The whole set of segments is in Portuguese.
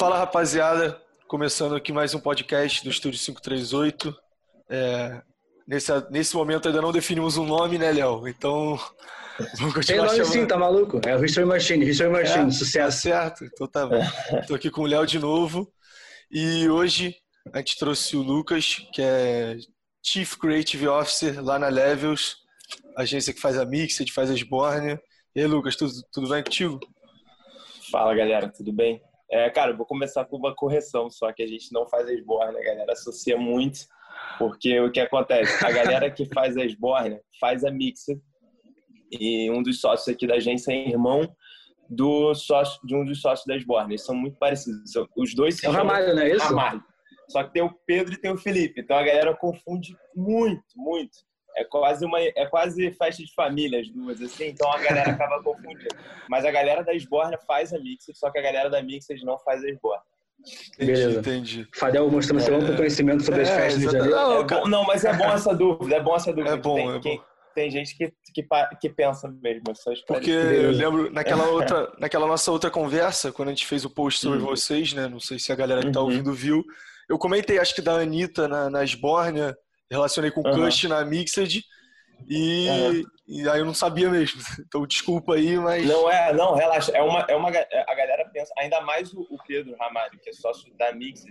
Fala rapaziada, começando aqui mais um podcast do Estúdio 538. É, nesse, nesse momento ainda não definimos um nome, né, Léo? Então vamos continuar Tem nome chamando... sim, tá maluco? É o History Machine, History Machine, é, sucesso. Tá certo, então tá bom. Tô aqui com o Léo de novo e hoje a gente trouxe o Lucas, que é Chief Creative Officer lá na Levels, agência que faz a Mixed, faz a Sborne. E aí, Lucas, tudo, tudo bem contigo? Fala, galera, tudo bem? É, cara, vou começar com uma correção, só que a gente não faz a esborne, a galera associa muito, porque o que acontece? A galera que faz a esborne faz a mixer, e um dos sócios aqui da agência é irmão do sócio, de um dos sócios da esborne. Eles são muito parecidos. Os dois É o Ramalho, não é isso? Ramalho. Só que tem o Pedro e tem o Felipe. Então a galera confunde muito, muito. É quase uma é quase festa de família as duas assim, então a galera acaba confundindo. Mas a galera da Esborna faz a Mixed, só que a galera da Mixed não faz a Esborna. Entendi, Beleza. entendi. Fadel mostrando seu amplo conhecimento sobre é, as festas de janeiro. Não, é não, mas é bom essa dúvida, é bom essa dúvida. É bom, tem, é bom. Tem gente que, que, que pensa mesmo. Porque eu lembro naquela outra, naquela nossa outra conversa, quando a gente fez o post sobre uhum. vocês, né? Não sei se a galera que tá uhum. ouvindo viu. Eu comentei, acho que da Anitta na, na Esbornia, relacionei com o uhum. Cush na Mixed. E, e, aí eu não sabia mesmo. Então desculpa aí, mas. Não é, não, relaxa. É uma, é uma, a galera pensa, ainda mais o, Pedro Ramalho, que é sócio da Mix,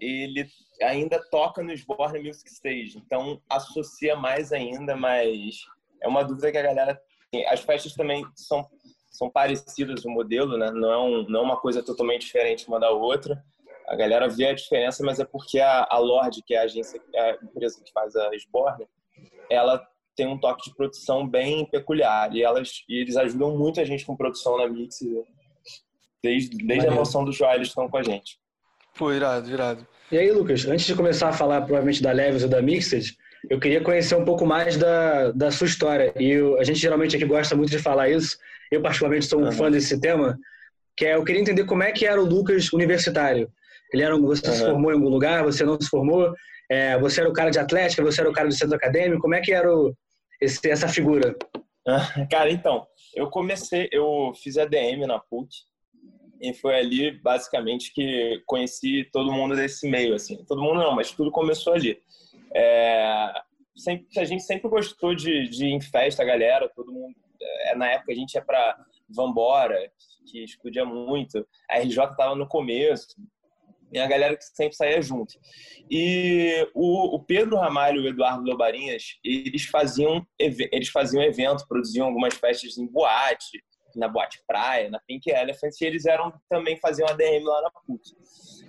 ele ainda toca no Sborne Music Stage. Então associa mais ainda, mas é uma dúvida que a galera tem. As festas também são, são parecidas o modelo, né? Não é, um, não é uma coisa totalmente diferente uma da outra. A galera vê a diferença, mas é porque a, a Lorde, que é a agência, é a empresa que faz a Sborne, ela tem um toque de produção bem peculiar. E, elas, e eles ajudam muito a gente com produção na Mix. Desde, desde a noção do Joá, eles estão com a gente. Pô, irado, irado. E aí, Lucas, antes de começar a falar provavelmente da Levels ou da Mixed, eu queria conhecer um pouco mais da, da sua história. E eu, a gente geralmente aqui gosta muito de falar isso. Eu, particularmente, sou um uhum. fã desse tema. Que é, eu queria entender como é que era o Lucas universitário. Ele era um, você uhum. se formou em algum lugar, você não se formou? É, você era o cara de atlética, você era o cara do centro acadêmico? Como é que era o, esse, essa figura? Cara, então, eu comecei, eu fiz ADM na PUC e foi ali basicamente que conheci todo mundo desse meio, assim. Todo mundo não, mas tudo começou ali. É, sempre, a gente sempre gostou de, de ir em festa, galera, todo mundo. É, na época a gente ia para Vambora, que explodia muito. A RJ tava no começo, e a galera que sempre saía junto. E o, o Pedro Ramalho e o Eduardo Lobarinhas, eles faziam, eles faziam evento, produziam algumas festas em boate, na Boate Praia, na Pink Elephant, e eles eram também faziam ADM lá na PUC.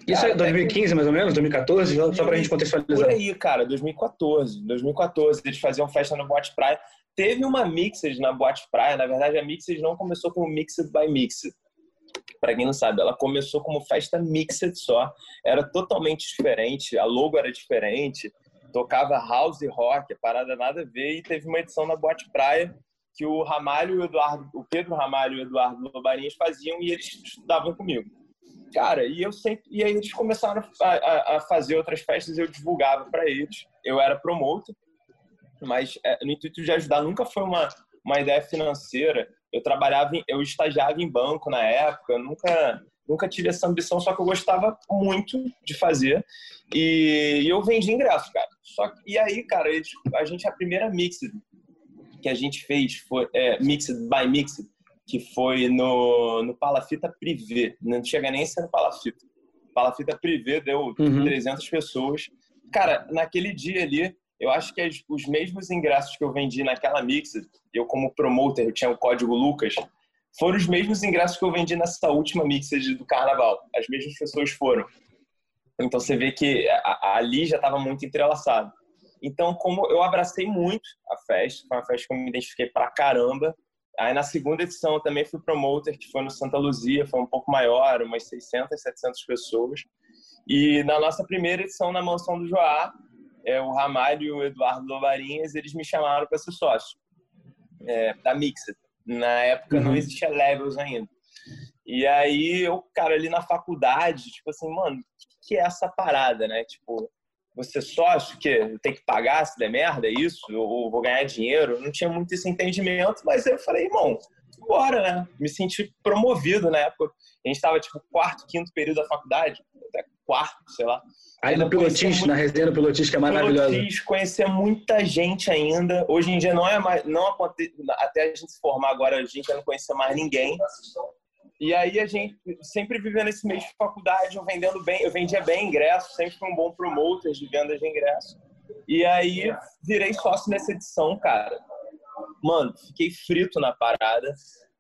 Isso é 2015, mais ou menos? 2014? Só pra gente contextualizar. Por aí, cara, 2014. 2014, eles faziam festa na Boate Praia. Teve uma Mixed na Boate Praia, na verdade a Mixed não começou como Mixed by Mixed para quem não sabe, ela começou como festa mixed só, era totalmente diferente, a logo era diferente, tocava house e rock, a parada nada a ver, e teve uma edição na Boate Praia que o Ramalho e o Eduardo, o Pedro Ramalho e o Eduardo Lobarinhas faziam e eles estudavam comigo. Cara, e eu sempre e aí eles começaram a, a, a fazer outras festas, eu divulgava para eles. Eu era promotor, mas é, no intuito de ajudar, nunca foi uma uma ideia financeira eu trabalhava, em, eu estagiava em banco na época, eu nunca nunca tive essa ambição, só que eu gostava muito de fazer e, e eu vendi ingresso, cara. Só e aí, cara, a gente a primeira mixed que a gente fez foi é, mixed by mixed, que foi no no Palafita Privé, não chega nem a ser no Palafita. Palafita Privé deu uhum. 300 pessoas. Cara, naquele dia ali, eu acho que as, os mesmos ingressos que eu vendi naquela mix, eu como promoter, eu tinha o código Lucas, foram os mesmos ingressos que eu vendi nessa última mix do carnaval. As mesmas pessoas foram. Então você vê que ali já estava muito entrelaçado. Então, como eu abracei muito a festa, foi uma festa que eu me identifiquei pra caramba. Aí na segunda edição eu também fui promoter, que foi no Santa Luzia, foi um pouco maior, umas 600, 700 pessoas. E na nossa primeira edição na Mansão do Joá, é, o Ramalho e o Eduardo Lovarinhas, eles me chamaram para ser sócio é, da Mixed. Na época uhum. não existia Levels ainda. E aí eu, cara, ali na faculdade, tipo assim, mano, o que é essa parada, né? Tipo, você sócio, que tem que pagar se der merda, é isso? Ou vou ganhar dinheiro? não tinha muito esse entendimento, mas eu falei, irmão, embora, né? Me senti promovido na época. A gente estava, tipo, quarto, quinto período da faculdade, até quarto, sei lá. Aí no Pilotis, muito... na resenha do Pilotis, que é maravilhosa. Pilotis, conhecer muita gente ainda. Hoje em dia não é mais, não acontece, até a gente se formar agora, a gente não conhecer mais ninguém. E aí a gente sempre vivendo esse mês de faculdade, eu vendendo bem, eu vendia bem ingresso, sempre fui um bom promoter de venda de ingresso. E aí virei sócio nessa edição, cara. Mano, fiquei frito na parada.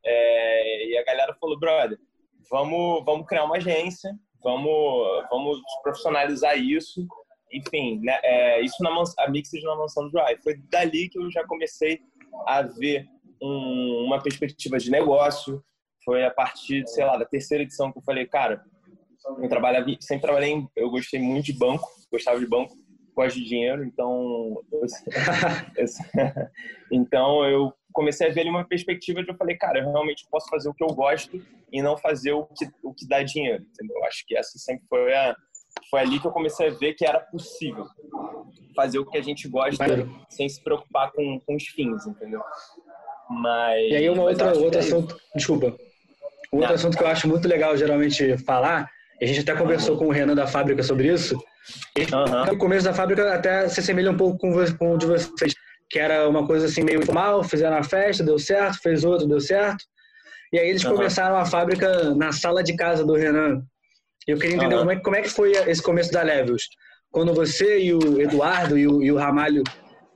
É, e a galera falou, brother, vamos, vamos criar uma agência, vamos, vamos profissionalizar isso. Enfim, né, é, isso na a Mixed na mansão do Drive. Foi dali que eu já comecei a ver um, uma perspectiva de negócio. Foi a partir, sei lá, da terceira edição que eu falei, cara, eu trabalhava, sempre trabalhei, em, eu gostei muito de banco, gostava de banco, gosto de dinheiro, então eu, então eu comecei a ver ali uma perspectiva de eu falei, cara, eu realmente posso fazer o que eu gosto e não fazer o que, o que dá dinheiro, entendeu? Acho que essa sempre foi a foi ali que eu comecei a ver que era possível fazer o que a gente gosta sem se preocupar com, com os fins, entendeu? Mas E aí uma outra outro é assunto, desculpa. Um outro assunto que eu acho muito legal geralmente falar, a gente até conversou com o Renan da fábrica sobre isso. Uhum. No começo da fábrica até se assemelha um pouco com, com o de vocês que era uma coisa assim meio informal, fizeram a festa, deu certo, fez outro, deu certo. E aí eles uhum. começaram a fábrica na sala de casa do Renan. Eu queria entender uhum. como, é, como é que foi esse começo da Levels. Quando você e o Eduardo e o, e o Ramalho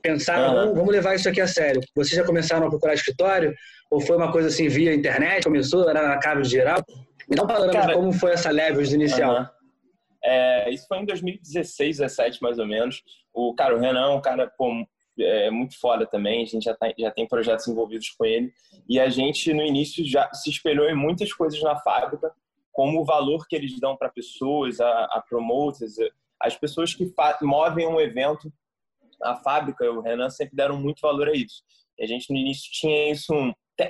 pensaram, uhum. vamos, levar isso aqui a sério. Vocês já começaram a procurar escritório? Ou foi uma coisa assim via internet? Começou, era na cave geral? Me dá um panorama de como foi essa Levels inicial. É, isso foi em 2016, 2017 mais ou menos. O cara, o Renan é um cara pô, é muito foda também, a gente já, tá, já tem projetos envolvidos com ele. E a gente, no início, já se espelhou em muitas coisas na fábrica, como o valor que eles dão para pessoas, a, a promoters, as pessoas que movem um evento, a fábrica, o Renan sempre deram muito valor a isso. E a gente, no início, tinha isso,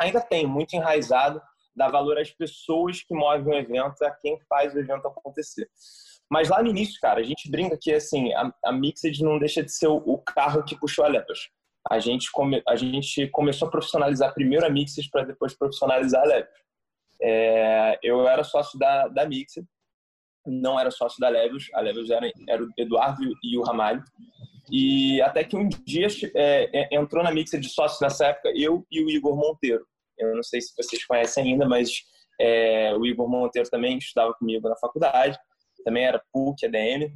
ainda tem, muito enraizado, dar valor às pessoas que movem o evento, a quem faz o evento acontecer. Mas lá no início, cara, a gente brinca que assim, a, a Mixed não deixa de ser o, o carro que puxou a Lepers. A gente, come, a gente começou a profissionalizar primeiro a Mixed para depois profissionalizar a Lepers. É, eu era sócio da, da Mixed, não era sócio da Levios, a Levios era, era o Eduardo e o Ramalho. E até que um dia é, é, entrou na Mixed de sócio nessa época eu e o Igor Monteiro. Eu não sei se vocês conhecem ainda, mas é, o Igor Monteiro também estudava comigo na faculdade também era PUC, ADM.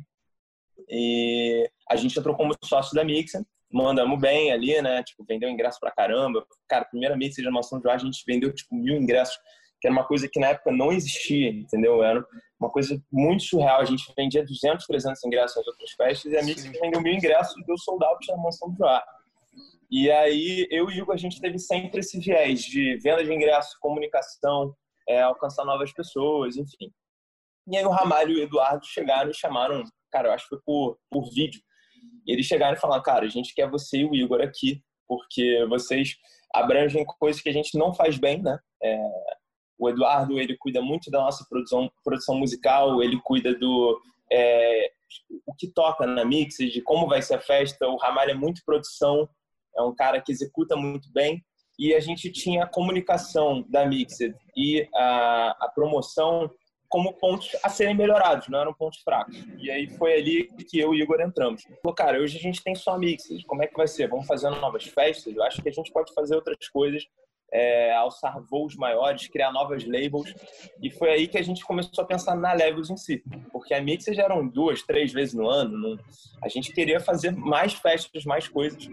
E a gente entrou como sócio da Mixer, mandamos bem ali, né? Tipo, vendeu ingresso pra caramba. Cara, primeira Mixer de Mansão de Ar, a gente vendeu, tipo, mil ingressos, que era uma coisa que na época não existia, entendeu? Era uma coisa muito surreal. A gente vendia 200, 300 ingressos nas outras festas e a Mixer vendeu mil ingressos e deu sold out na Mansão de Ar. E aí, eu e o Hugo, a gente teve sempre esse viés de venda de ingressos, comunicação, é, alcançar novas pessoas, enfim. E aí o Ramalho e o Eduardo chegaram e chamaram, cara, eu acho que foi por, por vídeo. E eles chegaram e falaram, cara, a gente quer você e o Igor aqui, porque vocês abrangem coisas que a gente não faz bem, né? É, o Eduardo, ele cuida muito da nossa produção, produção musical, ele cuida do é, o que toca na mix, de como vai ser a festa. O Ramalho é muito produção, é um cara que executa muito bem. E a gente tinha a comunicação da Mixed e a, a promoção como pontos a serem melhorados, não eram pontos fracos. E aí foi ali que eu e Igor entramos. Falou, cara, hoje a gente tem só mixes, como é que vai ser? Vamos fazendo novas festas? Eu acho que a gente pode fazer outras coisas, é, alçar voos maiores, criar novas labels. E foi aí que a gente começou a pensar na Levels em si. Porque a mixes eram duas, três vezes no ano. Não... A gente queria fazer mais festas, mais coisas.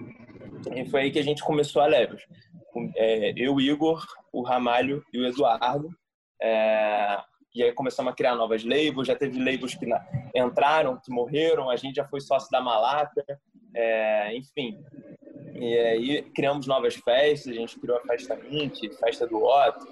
E foi aí que a gente começou a Levels. É, eu, Igor, o Ramalho e o Eduardo. É, e aí começamos a criar novas labels, já teve labels que entraram, que morreram, a gente já foi sócio da Malata, é, enfim. E aí criamos novas festas, a gente criou a Festa Mink, Festa do Otto,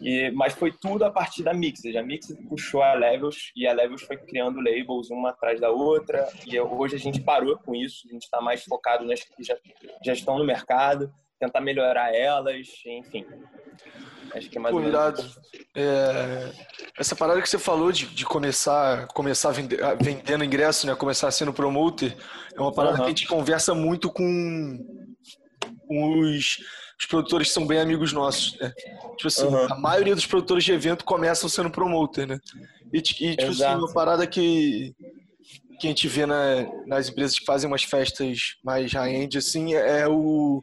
e, mas foi tudo a partir da Mixed. A Mixed puxou a Levels e a Levels foi criando labels uma atrás da outra. E hoje a gente parou com isso, a gente está mais focado nas que já, já estão no mercado, tentar melhorar elas, enfim. Acho que é mais Pô, é, essa parada que você falou de, de começar, começar vende, vendendo ingresso, né? Começar sendo promoter, é uma parada uhum. que a gente conversa muito com, com os os produtores são bem amigos nossos, né? Tipo assim, uhum. a maioria dos produtores de evento começam sendo promoter, né? E, e tipo assim, uma parada que, que a gente vê na, nas empresas que fazem umas festas mais high-end, assim, é o,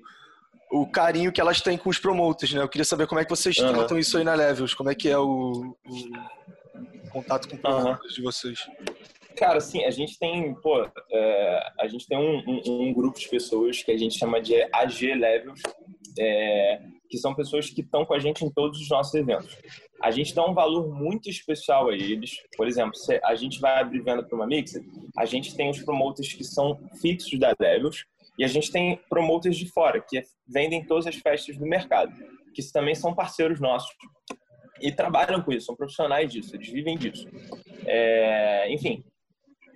o carinho que elas têm com os promoters, né? Eu queria saber como é que vocês uhum. tratam isso aí na Levels, como é que é o, o contato com promoters uhum. de vocês. Cara, assim, a gente tem, pô, é, a gente tem um, um, um, grupo de pessoas que a gente chama de AG Levels, é, que são pessoas que estão com a gente em todos os nossos eventos. A gente dá um valor muito especial a eles. Por exemplo, se a gente vai abrir venda para uma mixer, a gente tem os promoters que são fixos da Levels e a gente tem promoters de fora, que vendem todas as festas do mercado, que também são parceiros nossos e trabalham com isso, são profissionais disso, eles vivem disso. É, enfim,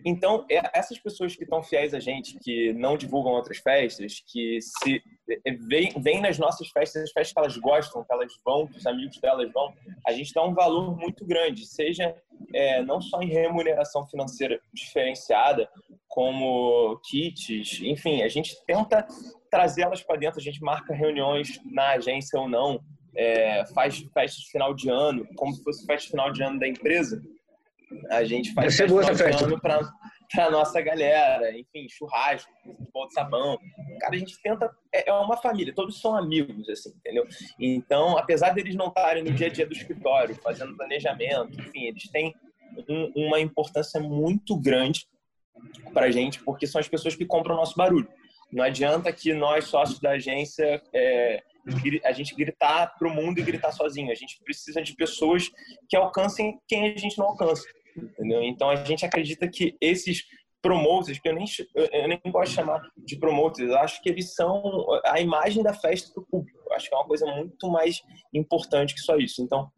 então, é, essas pessoas que estão fiéis a gente, que não divulgam outras festas, que se é, vêm nas nossas festas, as festas que elas gostam, que elas vão, que os amigos delas vão, a gente dá um valor muito grande, seja é, não só em remuneração financeira diferenciada, como kits, enfim, a gente tenta trazê-las para dentro, a gente marca reuniões na agência ou não, é, faz festas de final de ano, como se fosse festa de final de ano da empresa, a gente faz festa de festa. para a nossa galera, enfim, churrasco, futebol de sabão. Cara, a gente tenta. É, é uma família, todos são amigos, assim, entendeu? Então, apesar deles não estarem no dia a dia do escritório, fazendo planejamento, enfim, eles têm um, uma importância muito grande para a gente, porque são as pessoas que compram o nosso barulho. Não adianta que nós, sócios da agência, é, a gente gritar para o mundo e gritar sozinho. A gente precisa de pessoas que alcancem quem a gente não alcança. Entendeu? Então a gente acredita que esses promoters, que eu nem, eu nem gosto de chamar de promoters, acho que eles são a imagem da festa para o público. Acho que é uma coisa muito mais importante que só isso. Então,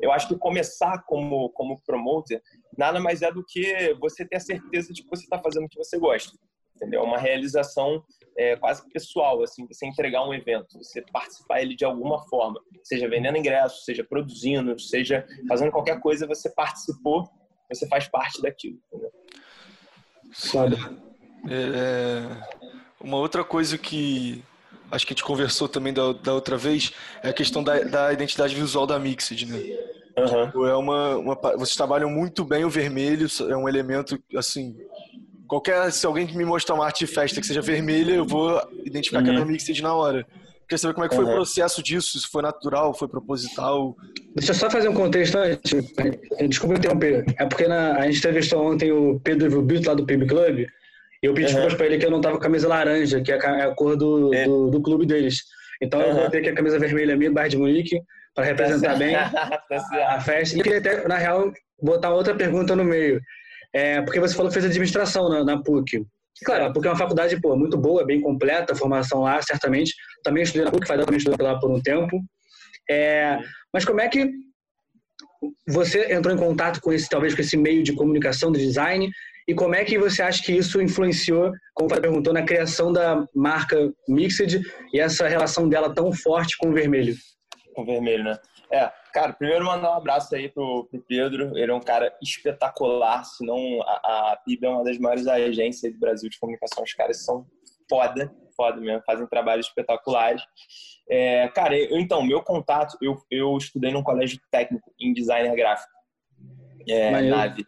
eu acho que começar como, como promoter nada mais é do que você ter a certeza de que você está fazendo o que você gosta. Entendeu? É uma realização é, quase pessoal, assim, você entregar um evento, você participar ele de alguma forma, seja vendendo ingressos, seja produzindo, seja fazendo qualquer coisa, você participou, você faz parte daquilo. Entendeu? Sabe? É, uma outra coisa que acho que a gente conversou também da, da outra vez é a questão da, da identidade visual da Mixed, né? Uhum. É uma, uma, vocês trabalham muito bem o vermelho, é um elemento assim Qualquer, se alguém me mostrar uma arte de festa que seja vermelha, eu vou identificar uhum. que é da uhum. Mixed na hora. Queria saber como é que foi uhum. o processo disso, se foi natural, foi proposital. Deixa eu só fazer um contexto antes. Desculpa interromper. É porque na, a gente entrevistou ontem o Pedro Vilbito lá do PIB Club, e eu pedi uhum. para ele que eu não tava com a camisa laranja, que é a, é cor do, é. do, do, clube deles. Então uhum. eu vou ter aqui a camisa vermelha minha, Bar de Munique, para representar tá bem tá a festa. E queria até, na real, botar outra pergunta no meio. É, porque você falou que fez administração na, na PUC. Claro, a PUC é uma faculdade pô, muito boa, bem completa, a formação lá, certamente. Também estudei na PUC, faz também estudei lá por um tempo. É, mas como é que você entrou em contato com esse, talvez, com esse meio de comunicação, de design, e como é que você acha que isso influenciou, como você perguntou, na criação da marca Mixed e essa relação dela tão forte com o vermelho? Com o vermelho, né? É, cara, primeiro mandar um abraço aí pro, pro Pedro. Ele é um cara espetacular, senão a, a PIB é uma das maiores agências do Brasil de comunicação. Os caras são foda, foda mesmo, fazem trabalhos espetaculares. É, cara, eu, então, meu contato, eu, eu estudei num colégio técnico em designer gráfico, é, nave.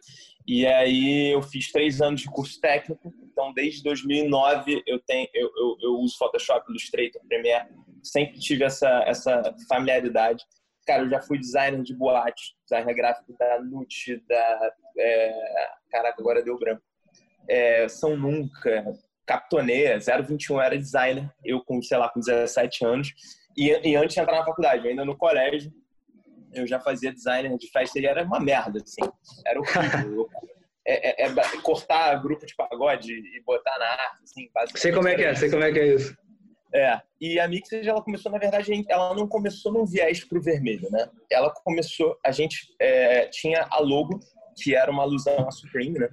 E aí eu fiz três anos de curso técnico. Então, desde 2009 eu tenho, eu, eu, eu uso Photoshop, Illustrator, Premiere. Sempre tive essa, essa familiaridade. Cara, eu já fui designer de boate, designer gráfico da Nut, da. É, caraca, agora deu branco. É, São Nunca, Capitoneia, 021 era designer, eu com, sei lá, com 17 anos. E, e antes de entrar na faculdade, ainda no colégio, eu já fazia designer de festa e era uma merda, assim. Era horrível. é, é, é, cortar grupo de pagode e botar na arte, assim. Sei como é que é, sei como é que é isso. É, e a Mixed, ela começou, na verdade, ela não começou num viés pro vermelho, né? Ela começou, a gente é, tinha a logo, que era uma alusão à Supreme, né?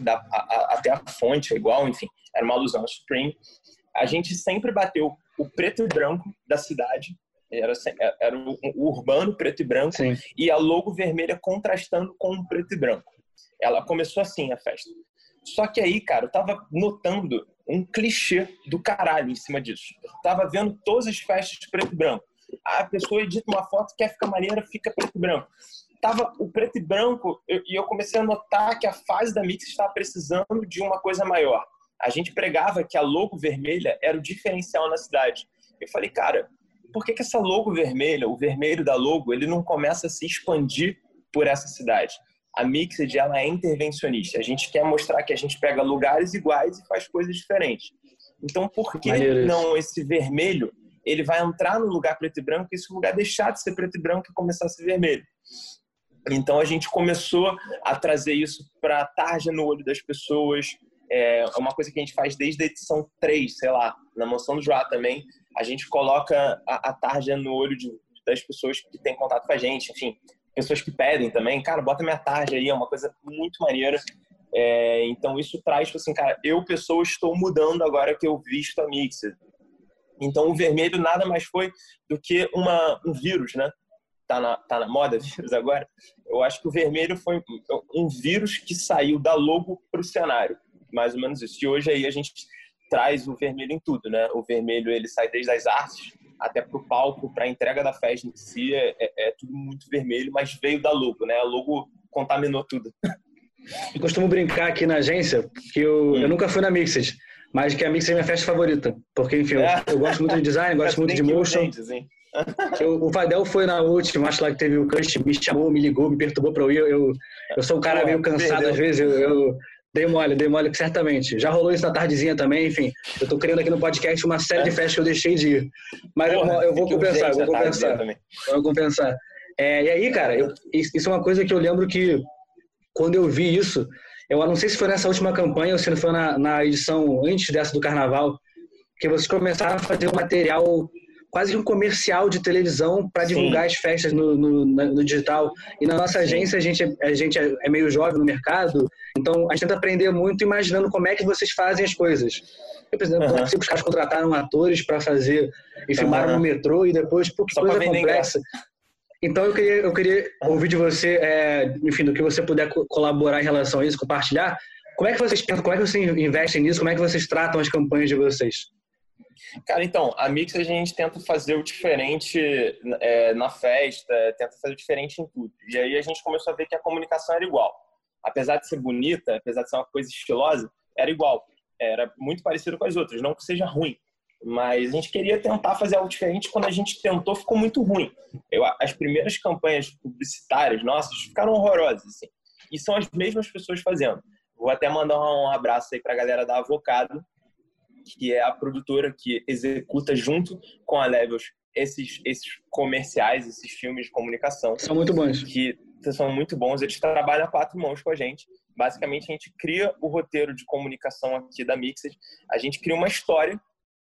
Da, a, a, até a fonte é igual, enfim, era uma alusão à Supreme. A gente sempre bateu o preto e branco da cidade, era, era o, o urbano preto e branco, Sim. e a logo vermelha contrastando com o preto e branco. Ela começou assim a festa. Só que aí, cara, eu tava notando um clichê do caralho em cima disso. Eu tava vendo todas as festas preto e branco. A pessoa edita uma foto, quer ficar maneira, fica preto e branco. Tava o preto e branco e eu comecei a notar que a fase da Mix estava precisando de uma coisa maior. A gente pregava que a logo vermelha era o diferencial na cidade. Eu falei, cara, por que, que essa logo vermelha, o vermelho da logo, ele não começa a se expandir por essa cidade? A Mixed ela é intervencionista. A gente quer mostrar que a gente pega lugares iguais e faz coisas diferentes. Então, por que Maneiro não esse vermelho? Ele vai entrar no lugar preto e branco e esse lugar deixar de ser preto e branco e começar a ser vermelho. Então, a gente começou a trazer isso para a tarja no olho das pessoas. É uma coisa que a gente faz desde a edição 3, sei lá, na Mansão do Joá também. A gente coloca a, a tarja no olho de, das pessoas que têm contato com a gente. Enfim, pessoas que pedem também, cara, bota minha tarja aí, é uma coisa muito maneira. É, então isso traz, tipo assim, cara, eu, pessoa, estou mudando agora que eu visto a Mixer. Então o vermelho nada mais foi do que uma, um vírus, né? Tá na, tá na moda vírus agora. Eu acho que o vermelho foi um vírus que saiu da logo para o cenário. Mais ou menos isso. E hoje aí a gente traz o vermelho em tudo, né? O vermelho ele sai desde as artes, até para o palco, para a entrega da festa em si, é, é, é, tudo muito vermelho, mas veio da logo, né? A logo contaminou tudo. Eu costumo brincar aqui na agência que eu, hum. eu nunca fui na Mixed, mas que a Mixed é minha festa favorita. Porque, enfim, eu, é. eu gosto muito de design, gosto muito de motion. Eu, o Vadel foi na última, acho lá que teve o Cush, me chamou, me ligou, me perturbou para eu ir. Eu, eu sou um cara meio cansado perdeu. às vezes, eu, eu, Dei mole, dei mole, certamente. Já rolou isso na tardezinha também, enfim. Eu tô criando aqui no podcast uma série de festas que eu deixei de ir. Mas Porra, eu, eu, vou compensar, eu vou compensar. Eu vou compensar. É, e aí, cara, eu, isso é uma coisa que eu lembro que quando eu vi isso, eu não sei se foi nessa última campanha ou se foi na, na edição antes dessa do carnaval, que vocês começaram a fazer um material quase que um comercial de televisão para divulgar as festas no, no, no, digital. E na nossa agência, a gente, a gente é meio jovem no mercado, então a gente tenta aprender muito imaginando como é que vocês fazem as coisas. Eu, por exemplo, uhum. os caras contrataram atores para fazer e filmaram uhum. no metrô e depois, pô, que Só coisa complexa. Então eu queria, eu queria ouvir de você, é, enfim, do que você puder colaborar em relação a isso, compartilhar. Como é que vocês pensam, como é que vocês investem nisso, como é que vocês tratam as campanhas de vocês? Cara, então, a Mix a gente tenta fazer o diferente é, na festa, tenta fazer o diferente em tudo. E aí a gente começou a ver que a comunicação era igual. Apesar de ser bonita, apesar de ser uma coisa estilosa, era igual. Era muito parecido com as outras, não que seja ruim. Mas a gente queria tentar fazer algo diferente. Quando a gente tentou, ficou muito ruim. Eu, as primeiras campanhas publicitárias nossas ficaram horrorosas. Assim. E são as mesmas pessoas fazendo. Vou até mandar um abraço aí para a galera da Avocado, que é a produtora que executa junto com a Levels esses, esses comerciais, esses filmes de comunicação. São muito bons. Que são muito bons. Eles trabalham a quatro mãos com a gente. Basicamente, a gente cria o roteiro de comunicação aqui da Mixed, a gente cria uma história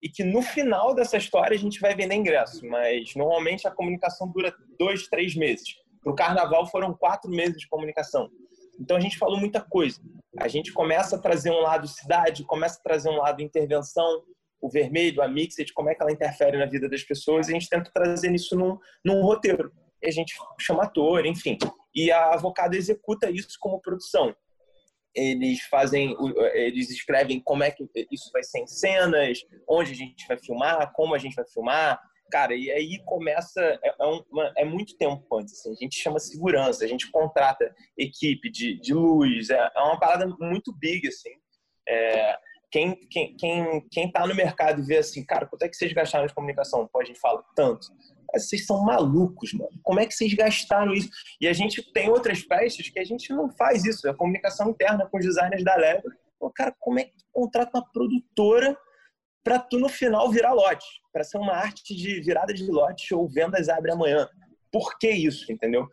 e que no final dessa história a gente vai vender ingresso, mas normalmente a comunicação dura dois, três meses. Para o carnaval foram quatro meses de comunicação. Então a gente falou muita coisa. A gente começa a trazer um lado cidade, começa a trazer um lado intervenção, o vermelho, a mixed, como é que ela interfere na vida das pessoas, e a gente tenta trazer isso num, num roteiro. E a gente chama ator, enfim. E a Avocado executa isso como produção. Eles fazem, eles escrevem como é que isso vai ser em cenas, onde a gente vai filmar, como a gente vai filmar, Cara, e aí começa, é, é, é muito tempo antes, assim, a gente chama segurança, a gente contrata equipe de, de luz, é, é uma parada muito big, assim. É, quem, quem, quem, quem tá no mercado e vê assim, cara, quanto é que vocês gastaram de comunicação? Pô, a gente fala, tanto. Vocês são malucos, mano. Como é que vocês gastaram isso? E a gente tem outras festas que a gente não faz isso. A comunicação interna com os designers da Lever. Pô, cara, como é que contrata uma produtora para tu no final virar lote, para ser uma arte de virada de lote ou vendas abre amanhã. Por que isso, entendeu?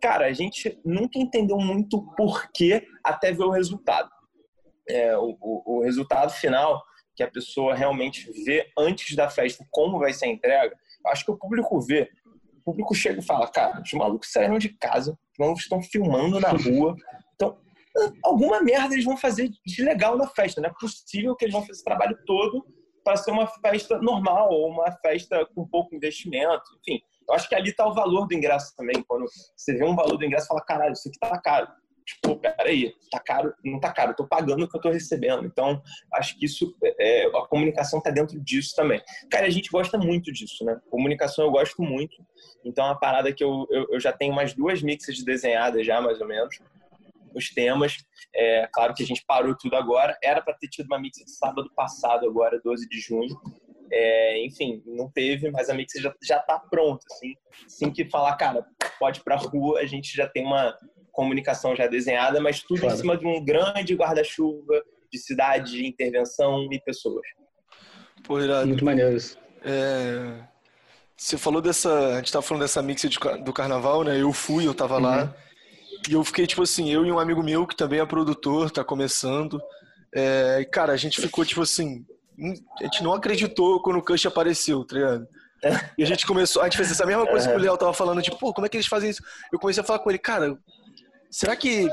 Cara, a gente nunca entendeu muito o porquê até ver o resultado. É, o, o, o, resultado final, que a pessoa realmente vê antes da festa como vai ser a entrega, acho que o público vê. O público chega e fala, cara, os malucos saíram de casa, os malucos estão filmando na rua, então alguma merda eles vão fazer de legal na festa, não é possível que eles vão fazer esse trabalho todo para ser uma festa normal ou uma festa com pouco investimento, enfim. Eu acho que ali está o valor do ingresso também. Quando você vê um valor do ingresso, fala, caralho, isso aqui tá caro. tipo, peraí, tá caro, não tá caro, eu tô pagando o que eu tô recebendo. Então, acho que isso, é, a comunicação tá dentro disso também. Cara, a gente gosta muito disso, né? Comunicação eu gosto muito. Então, é uma parada que eu, eu, eu já tenho umas duas mixes desenhadas já, mais ou menos os temas. É, claro que a gente parou tudo agora. Era para ter tido uma mix de sábado passado, agora, 12 de junho. É, enfim, não teve, mas a mix já, já tá pronta. Assim, assim que falar, cara, pode ir pra rua, a gente já tem uma comunicação já desenhada, mas tudo claro. em cima de um grande guarda-chuva de cidade, de intervenção e pessoas. Pô, irado. Muito maneiro isso. É... Você falou dessa. A gente tava falando dessa mix de, do carnaval, né? Eu fui, eu tava uhum. lá. E eu fiquei, tipo assim, eu e um amigo meu, que também é produtor, tá começando. É, cara, a gente ficou, tipo assim, a gente não acreditou quando o Cush apareceu, tá ligado? E a gente começou, a gente fez essa mesma coisa que o Léo tava falando, tipo, pô, como é que eles fazem isso? Eu comecei a falar com ele, cara, será que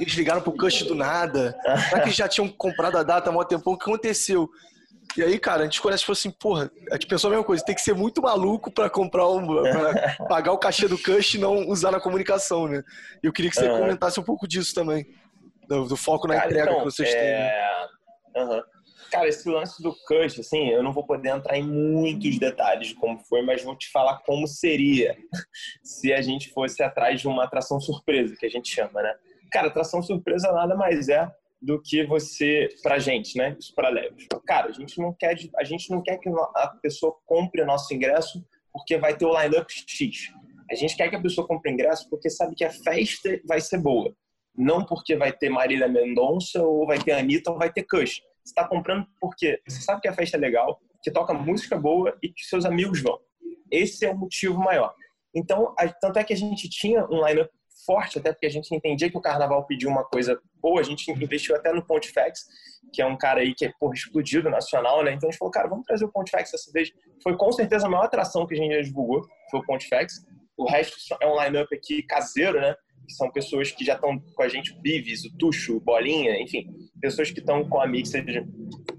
eles ligaram pro Cush do nada? Será que eles já tinham comprado a data há muito tempo? O que aconteceu? E aí, cara, a gente conhece, tipo assim, porra, a gente pensou a mesma coisa, tem que ser muito maluco pra comprar um. pra pagar o cachê do Cush e não usar na comunicação, né? E eu queria que você uhum. comentasse um pouco disso também. Do, do foco na cara, entrega então, que vocês é... têm. Né? Uhum. Cara, esse lance do Cush, assim, eu não vou poder entrar em muitos detalhes de como foi, mas vou te falar como seria se a gente fosse atrás de uma atração surpresa, que a gente chama, né? Cara, atração surpresa nada mais é do que você pra gente, né? Isso para leves. Cara, a gente não quer a gente não quer que a pessoa compre o nosso ingresso porque vai ter o lineup X. A gente quer que a pessoa compre o ingresso porque sabe que a festa vai ser boa, não porque vai ter Marília Mendonça ou vai ter Anitta ou vai ter Kush. Você está comprando porque você sabe que a festa é legal, que toca música boa e que seus amigos vão. Esse é o motivo maior. Então, tanto é que a gente tinha um lineup forte, até porque a gente entendia que o carnaval pediu uma coisa boa, a gente investiu até no Pontifex, que é um cara aí que é porra, explodido nacional, né? Então a gente falou, cara, vamos trazer o Pontifex dessa vez. Foi com certeza a maior atração que a gente já divulgou, foi o Pontifex. O resto é um line-up aqui caseiro, né? Que são pessoas que já estão com a gente, o Bivis, o Tuxo, Bolinha, enfim, pessoas que estão com a Mixed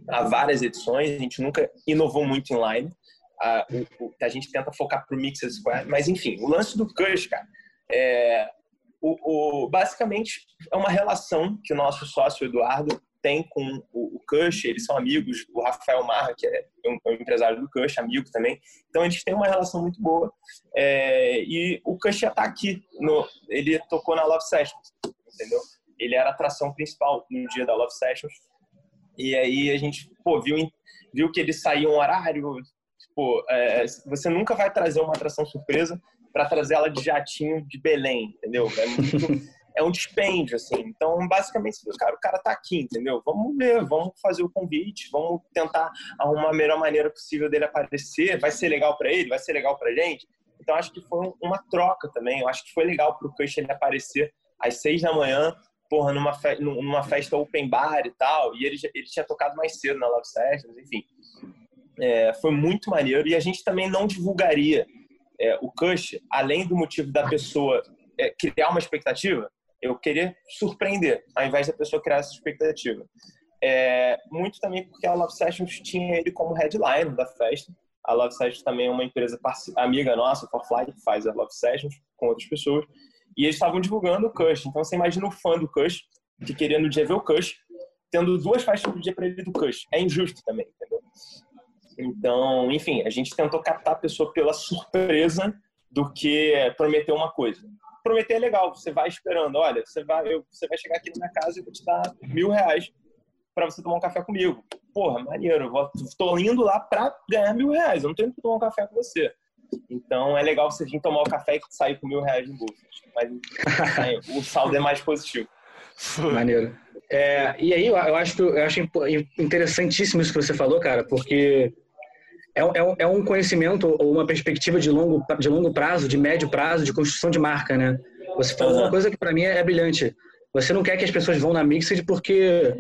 há várias edições, a gente nunca inovou muito em line. A, a gente tenta focar pro Mixed Square, mas enfim, o lance do Cush, cara, é, o, o, basicamente é uma relação que o nosso sócio Eduardo tem com o, o Cush, eles são amigos, o Rafael Marra, que é um, um empresário do Cush, amigo também, então eles têm uma relação muito boa, é, e o Cush já está aqui, no, ele tocou na Love Sessions, entendeu? Ele era a atração principal no dia da Love Sessions, e aí a gente, pô, viu, viu que ele saiu um horário, tipo, é, você nunca vai trazer uma atração surpresa para trazer ela de jatinho de Belém, entendeu? É, muito, é um dispêndio, assim. Então, basicamente, cara, o cara tá aqui, entendeu? Vamos ver, vamos fazer o convite, vamos tentar arrumar a melhor maneira possível dele aparecer. Vai ser legal para ele, vai ser legal para gente. Então, acho que foi uma troca também. Eu acho que foi legal pro Cush ele aparecer às seis da manhã, porra, numa, fe numa festa open bar e tal. E ele, ele tinha tocado mais cedo na Love Sessions, enfim. É, foi muito maneiro. E a gente também não divulgaria é, o Cush, além do motivo da pessoa é, criar uma expectativa, eu queria surpreender, ao invés da pessoa criar essa expectativa. É, muito também porque a Love Sessions tinha ele como headline da festa. A Love Sessions também é uma empresa amiga nossa, Forfly, que faz a Love Sessions com outras pessoas. E eles estavam divulgando o Cush. Então você imagina o fã do Cush, que queria no dia ver o Cush, tendo duas faixas por dia para ele do Cush. É injusto também, entendeu? Então, enfim, a gente tentou captar a pessoa pela surpresa do que prometer uma coisa. Prometer é legal, você vai esperando, olha, você vai, eu, você vai chegar aqui na minha casa e eu vou te dar mil reais para você tomar um café comigo. Porra, maneiro, eu tô indo lá para ganhar mil reais, eu não tenho que tomar um café com você. Então é legal você vir tomar o café e sair com mil reais no bolso. Mas o saldo é mais positivo. Maneiro. É, e aí eu acho, eu acho interessantíssimo isso que você falou, cara, porque é, é, é um conhecimento ou uma perspectiva de longo, de longo prazo, de médio prazo, de construção de marca, né? Você falou uhum. uma coisa que para mim é, brilhante. Você não quer que as pessoas vão na Mixed porque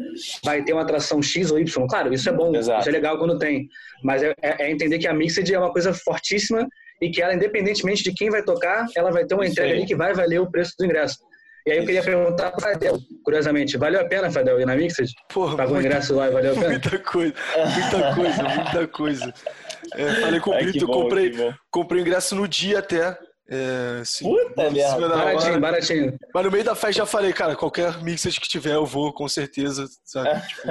vai ter uma atração X ou Y. Claro, isso é bom, Exato. isso é legal quando tem. Mas é, é, é, entender que a Mixed é uma coisa fortíssima e que ela, independentemente de quem vai tocar, ela vai ter uma entrega ali que vai valer o preço do ingresso. E aí eu queria perguntar para Fadel, curiosamente, valeu a pena, Fadel, ir na Mixed? Porra, Pagou o ingresso lá e valeu a pena? Muita coisa, muita coisa, muita coisa. É, falei com o Brito, bom, comprei, comprei o ingresso no dia até. É, sim. Puta merda. Baratinho, baratinho. Mas no meio da festa já falei, cara, qualquer mixer que tiver eu vou, com certeza, sabe? Tipo...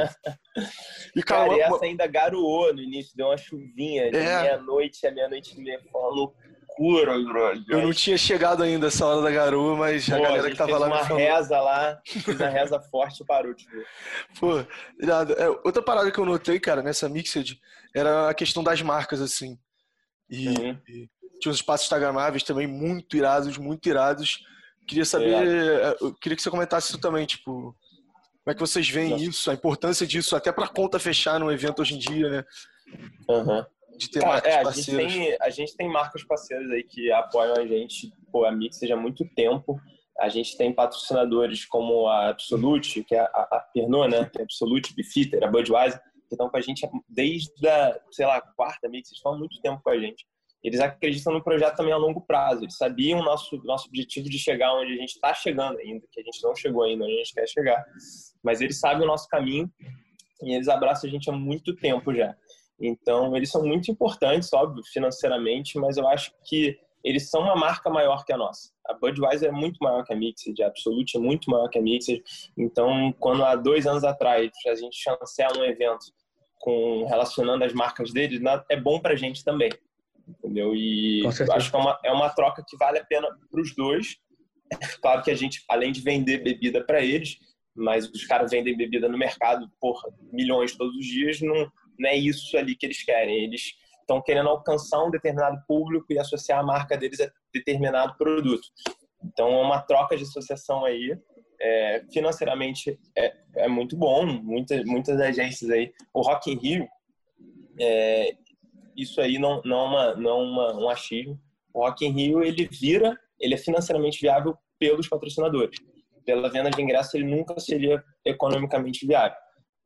E, cara, cara essa ainda garoou no início, deu uma chuvinha. De é. meia-noite a meia-noite e meia. Foi uma loucura, brother. Eu não tinha chegado ainda essa hora da garoa, mas Pô, a galera a que tava lá uma reza lá, fiz uma reza forte e parou, tipo. Pô, é, outra parada que eu notei, cara, nessa Mixed, era a questão das marcas, assim. E, uhum. e tinha os espaços instagramáveis também muito irados, muito irados. Queria saber, é, eu queria que você comentasse isso também, tipo, como é que vocês veem isso, a importância disso, até para conta fechar no evento hoje em dia, né? Uhum. De ter Cara, marcas é, a parceiras. Gente tem, a gente tem marcas parceiras aí que apoiam a gente, pô, a Mix há muito tempo. A gente tem patrocinadores como a Absolute, que é a, a Pernod, né? Que é a Absolute, Bifitter, a Budweiser, que estão com a gente desde a, sei lá, quarta Mix, eles estão há muito tempo com a gente eles acreditam no projeto também a longo prazo. Eles sabiam o nosso, nosso objetivo de chegar onde a gente está chegando ainda, que a gente não chegou ainda onde a gente quer chegar. Mas eles sabem o nosso caminho e eles abraçam a gente há muito tempo já. Então, eles são muito importantes, óbvio, financeiramente, mas eu acho que eles são uma marca maior que a nossa. A Budweiser é muito maior que a Mixed, a Absolute é muito maior que a Mixed. Então, quando há dois anos atrás a gente chancela um evento com relacionando as marcas deles, é bom para a gente também entendeu? E acho que é uma, é uma troca que vale a pena para os dois. Claro que a gente, além de vender bebida para eles, mas os caras vendem bebida no mercado por milhões todos os dias, não, não é isso ali que eles querem. Eles estão querendo alcançar um determinado público e associar a marca deles a determinado produto. Então, é uma troca de associação aí. É, financeiramente é, é muito bom. Muitas, muitas agências aí. O Rock in Rio, é, isso aí não, não, é uma, não é uma, um achismo. O Rock in Rio, ele vira, ele é financeiramente viável pelos patrocinadores. Pela venda de ingresso, ele nunca seria economicamente viável.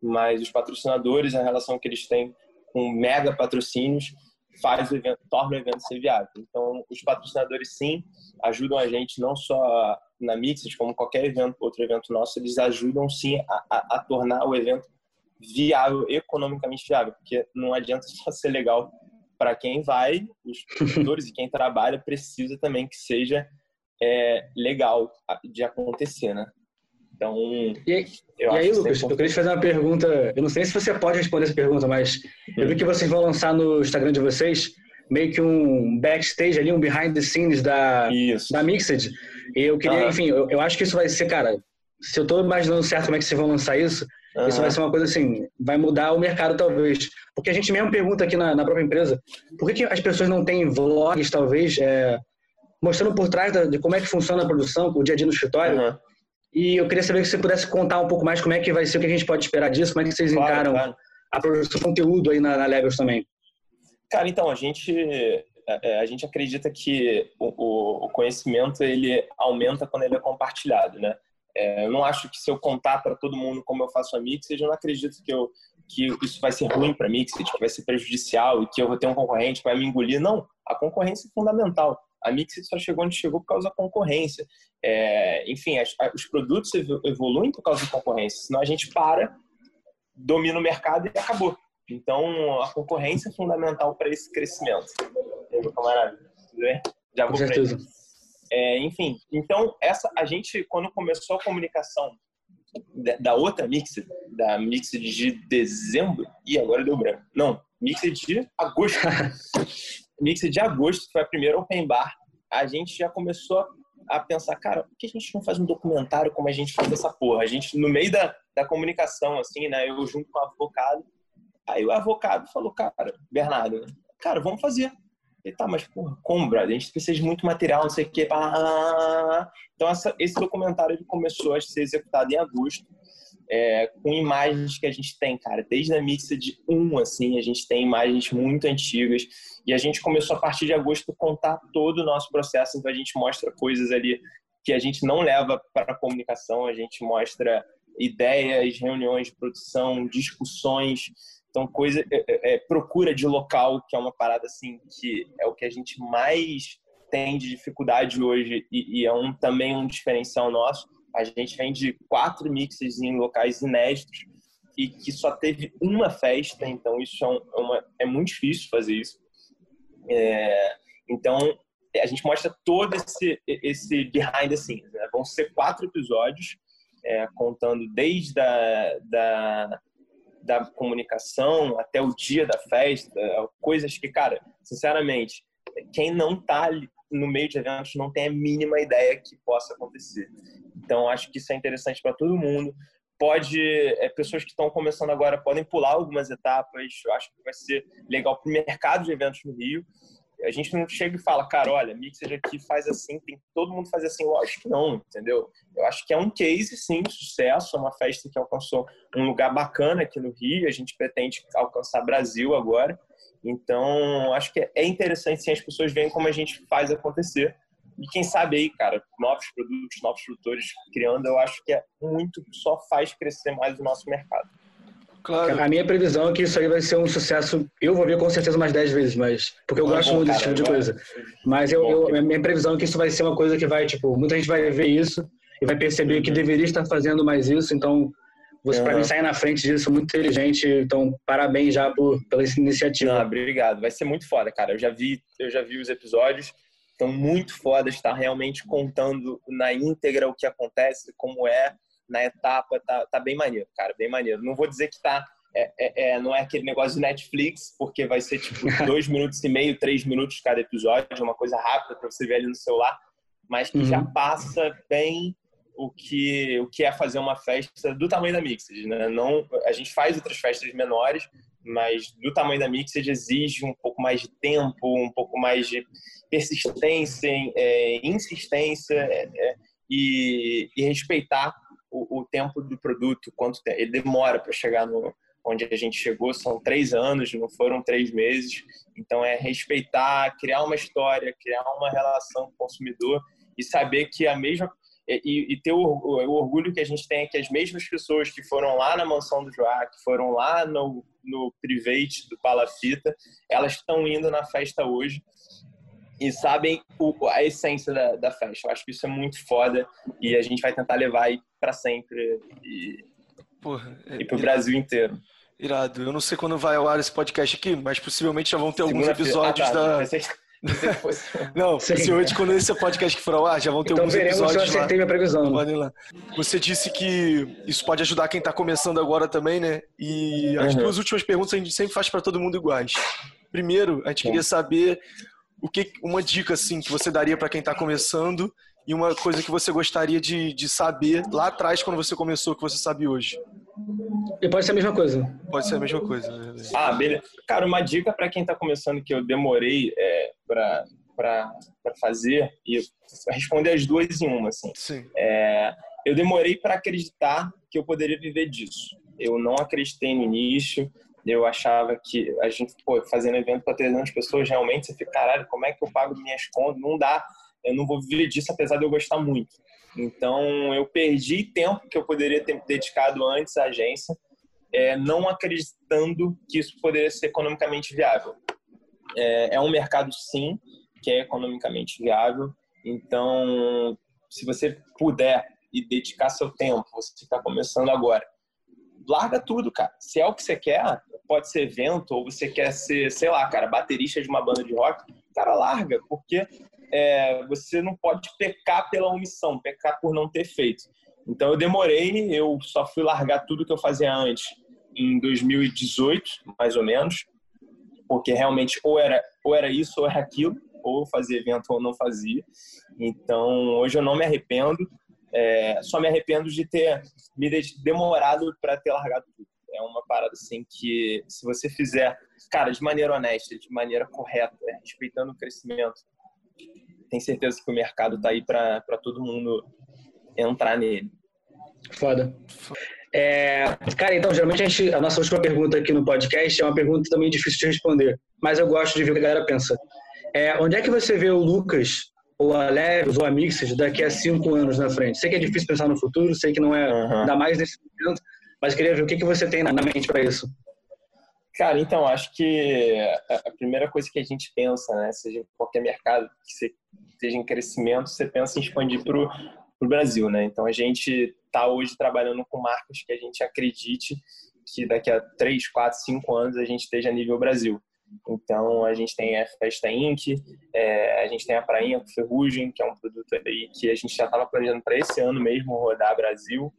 Mas os patrocinadores, a relação que eles têm com mega patrocínios, faz o evento, torna o evento ser viável. Então, os patrocinadores, sim, ajudam a gente não só na Mixes, como qualquer evento, outro evento nosso, eles ajudam, sim, a, a, a tornar o evento viável, economicamente viável, porque não adianta só ser legal para quem vai, os produtores e quem trabalha precisa também que seja é, legal de acontecer, né? Então, e e aí Lucas, eu queria te fazer uma pergunta. Eu não sei se você pode responder essa pergunta, mas eu vi que vocês vão lançar no Instagram de vocês meio que um backstage ali, um behind the scenes da, da Mixed. E eu queria, enfim, eu, eu, acho que isso vai ser, cara, se eu estou imaginando certo como é que vocês vão lançar isso. Isso vai ser uma coisa assim, vai mudar o mercado talvez. Porque a gente mesmo pergunta aqui na, na própria empresa, por que, que, as pessoas não têm vlogs, talvez, é, mostrando por trás da, de como é que funciona a produção, o dia a dia no escritório? Uhum. E eu queria saber se você pudesse contar um pouco mais como é que vai ser, o que a gente pode esperar disso, como é que vocês claro, encaram claro. a produção de conteúdo aí na, na Levels também. Cara, então, a gente, é, é, a gente acredita que o, o conhecimento ele aumenta quando ele é compartilhado, né? É, eu não acho que se eu contar para todo mundo como eu faço a Mixed, eu não acredito que, eu, que isso vai ser ruim para a Mixed, que vai ser prejudicial e que eu vou ter um concorrente que vai me engolir. Não, a concorrência é fundamental. A Mixed só chegou onde chegou por causa da concorrência. É, enfim, as, os produtos evoluem por causa da concorrência, senão a gente para, domina o mercado e acabou. Então, a concorrência é fundamental para esse crescimento. Meu camarada, tudo bem? Já vou Com certeza. É, enfim, então essa a gente quando começou a comunicação da, outra mix, da mix de dezembro e agora deu branco. Não, mix de agosto. mix de agosto foi a primeira open bar. A gente já começou a pensar, cara, por que a gente não faz um documentário como a gente faz essa porra? A gente no meio da, da comunicação assim, né, eu junto com o advogado. Aí o advogado falou, cara, Bernardo, cara, vamos fazer. E tá, mas porra, como, brother? A gente precisa de muito material, não sei o quê. Então, essa, esse documentário ele começou a ser executado em agosto, é, com imagens que a gente tem, cara, desde a mixa de 1, assim, a gente tem imagens muito antigas. E a gente começou a partir de agosto contar todo o nosso processo. Então, a gente mostra coisas ali que a gente não leva para a comunicação, a gente mostra ideias, reuniões de produção, discussões então, coisa, é, é, é, procura de local, que é uma parada assim, que é o que a gente mais tem de dificuldade hoje e, e é um, também um diferencial nosso. A gente vem de quatro mixes em locais inéditos e que só teve uma festa, então isso é, é uma, é muito difícil fazer isso. É, então, a gente mostra todo esse, esse behind the scenes. Né? Vão ser quatro episódios, é, contando desde a, da, da comunicação até o dia da festa, coisas que, cara, sinceramente, quem não tá no meio de eventos não tem a mínima ideia que possa acontecer. Então, acho que isso é interessante para todo mundo. Pode, é, pessoas que estão começando agora podem pular algumas etapas. Eu acho que vai ser legal para o mercado de eventos no Rio. A gente não chega e fala, cara, olha, Mixer aqui faz assim, tem todo mundo faz assim. Lógico que não, entendeu? Eu acho que é um case, sim, de sucesso. É uma festa que alcançou um lugar bacana aqui no Rio. A gente pretende alcançar Brasil agora. Então, acho que é interessante sim as pessoas verem como a gente faz acontecer. E quem sabe aí, cara, novos produtos, novos produtores criando, eu acho que é muito, só faz crescer mais o nosso mercado. Claro. A minha previsão é que isso aí vai ser um sucesso. Eu vou ver com certeza mais 10 vezes, mas. Porque eu gosto bom, muito desse tipo de coisa. Mas eu, eu, a minha previsão é que isso vai ser uma coisa que vai, tipo, muita gente vai ver isso e vai perceber uhum. que deveria estar fazendo mais isso. Então, você, para mim, sair na frente disso, muito inteligente. Então, parabéns já por, pela iniciativa. Não, obrigado. Vai ser muito foda, cara. Eu já vi, eu já vi os episódios. Estão muito foda estar realmente contando na íntegra o que acontece, como é na etapa. Tá, tá bem maneiro, cara. Bem maneiro. Não vou dizer que tá. É, é, é não é aquele negócio de Netflix, porque vai ser tipo dois minutos e meio, três minutos cada episódio, uma coisa rápida para você ver ali no celular, mas que uhum. já passa bem o que, o que é fazer uma festa do tamanho da Mixed, né? Não, a gente faz outras festas menores, mas do tamanho da Mixed exige um pouco mais de tempo, um pouco mais de persistência, é, insistência é, é, e, e, respeitar o, o, tempo do produto, quanto tempo. ele demora para chegar no onde a gente chegou, são três anos, não foram três meses. Então é respeitar, criar uma história, criar uma relação com o consumidor e saber que a mesma e, e ter o, o, orgulho que a gente tem é que as mesmas pessoas que foram lá na mansão do Joá, que foram lá no, no private do Palafita, elas estão indo na festa hoje e sabem o, a essência da, da, festa. Eu acho que isso é muito foda e a gente vai tentar levar aí para sempre e, Porra, é, e pro Brasil inteiro. Irado. Eu não sei quando vai ao ar esse podcast aqui, mas possivelmente já vão ter alguns episódios ah, tá, da. Não, possivelmente quando esse podcast que for ao ar, já vão ter então, alguns veremos episódios se eu acertei lá. minha previsão. Lá. Você disse que isso pode ajudar quem está começando agora também, né? E as uhum. duas últimas perguntas a gente sempre faz para todo mundo iguais. Primeiro, a gente queria saber o que uma dica assim que você daria para quem está começando e uma coisa que você gostaria de, de saber lá atrás quando você começou que você sabe hoje. E pode ser a mesma coisa. Pode ser a mesma coisa. Ah, beleza. Cara, uma dica para quem está começando que eu demorei é, para fazer e responder as duas em uma, assim. Sim. É, eu demorei para acreditar que eu poderia viver disso. Eu não acreditei no início. Eu achava que a gente, pô, fazendo evento para 300 pessoas, realmente você fica, caralho, como é que eu pago minhas contas? Não dá. Eu não vou viver disso, apesar de eu gostar muito. Então, eu perdi tempo que eu poderia ter dedicado antes à agência, é, não acreditando que isso poderia ser economicamente viável. É, é um mercado, sim, que é economicamente viável. Então, se você puder e dedicar seu tempo, você está começando agora, larga tudo, cara. Se é o que você quer, pode ser evento, ou você quer ser, sei lá, cara, baterista de uma banda de rock, cara, larga, porque é, você não pode pecar pela omissão, pecar por não ter feito. Então eu demorei, eu só fui largar tudo que eu fazia antes em 2018, mais ou menos, porque realmente ou era ou era isso ou era aquilo, ou fazia evento ou não fazia. Então hoje eu não me arrependo, é, só me arrependo de ter me demorado para ter largado tudo. É uma parada assim que se você fizer, cara, de maneira honesta, de maneira correta, respeitando o crescimento tem certeza que o mercado está aí para todo mundo entrar nele. Foda. É, cara, então, geralmente a, gente, a, nossa última pergunta aqui no podcast é uma pergunta também difícil de responder, mas eu gosto de ver o que a galera pensa. É, onde é que você vê o Lucas, ou a Leves, ou a Mixed daqui a cinco anos na frente? Sei que é difícil pensar no futuro, sei que não é, uhum. ainda mais nesse momento, mas queria ver o que, que você tem na mente para isso. Cara, então, acho que a primeira coisa que a gente pensa, né, seja em qualquer mercado que você esteja em crescimento, você pensa em expandir para o Brasil, né? Então, a gente está hoje trabalhando com marcas que a gente acredite que daqui a 3, 4, 5 anos a gente esteja nível Brasil. Então, a gente tem a Festa Inc., é, a gente tem a Prainha com Ferrugem, que é um produto aí que a gente já estava planejando para esse ano mesmo rodar Brasil,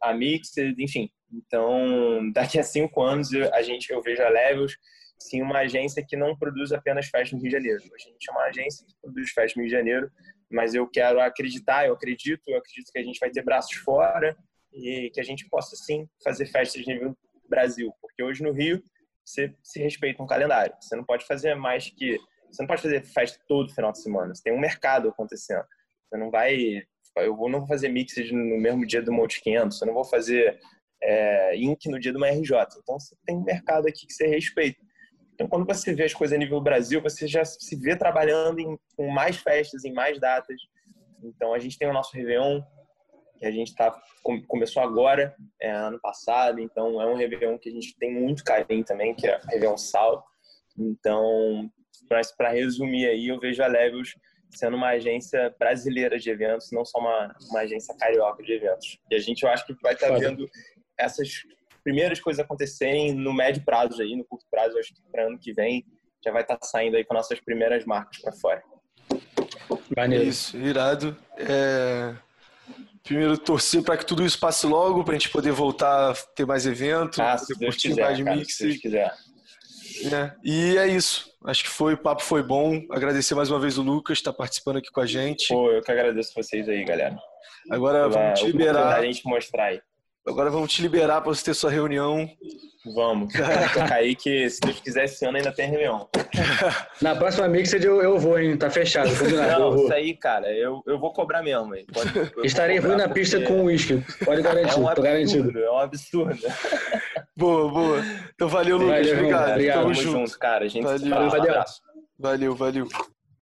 a Mixed, enfim. Então, daqui a cinco anos, a gente, eu vejo a Levels sim uma agência que não produz apenas no Rio de Janeiro. A gente é uma agência que produz no Rio de Janeiro, mas eu quero acreditar, eu acredito, eu acredito que a gente vai ter braços fora e que a gente possa sim fazer festas de nível Brasil, porque hoje no Rio você se respeita um calendário. Você não pode fazer mais que você não pode fazer festa todo final de semana. Você tem um mercado acontecendo. Você não vai eu não vou fazer mix no mesmo dia do Multi 500, eu não vou fazer é, no dia do RJ. Então você tem um mercado aqui que você respeita. Então, quando você vê as coisas a nível Brasil, você já se vê trabalhando em, com mais festas, em mais datas. Então, a gente tem o nosso Réveillon, que a gente tá, começou agora, é, ano passado. Então, é um Réveillon que a gente tem muito carinho também, que é Réveillon Sal. Então, para resumir aí, eu vejo a Levels sendo uma agência brasileira de eventos, não só uma, uma agência carioca de eventos. E a gente, eu acho que vai estar tá vendo essas primeiras coisas acontecerem no médio prazo aí, no curto prazo, acho que para ano que vem já vai estar tá saindo aí com nossas primeiras marcas para fora. Maneiro. Isso, irado. É... Primeiro, torcer para que tudo isso passe logo, para a gente poder voltar a ter mais eventos, ah, se Deus quiser, mais cara, mix. Se Deus quiser. É, e é isso. Acho que foi, o papo foi bom. Agradecer mais uma vez o Lucas, está participando aqui com a gente. Pô, eu que agradeço vocês aí, galera. Agora Pela vamos te liberar. A gente mostrar aí. Agora vamos te liberar para você ter sua reunião. Vamos. Aí que, se Deus quiser, esse ano ainda tem reunião. Na próxima Mixed eu, eu vou, hein? Tá fechado. Não, isso aí, cara, eu, eu vou cobrar mesmo. Hein? Pode, Estarei ruim na pista com uísque. Pode garantir, é um absurdo, tô garantido. É um absurdo. Boa, boa. Então valeu, Lucas. Valeu, obrigado. obrigado. Tamo junto, cara. A gente valeu. Valeu. Valeu, valeu.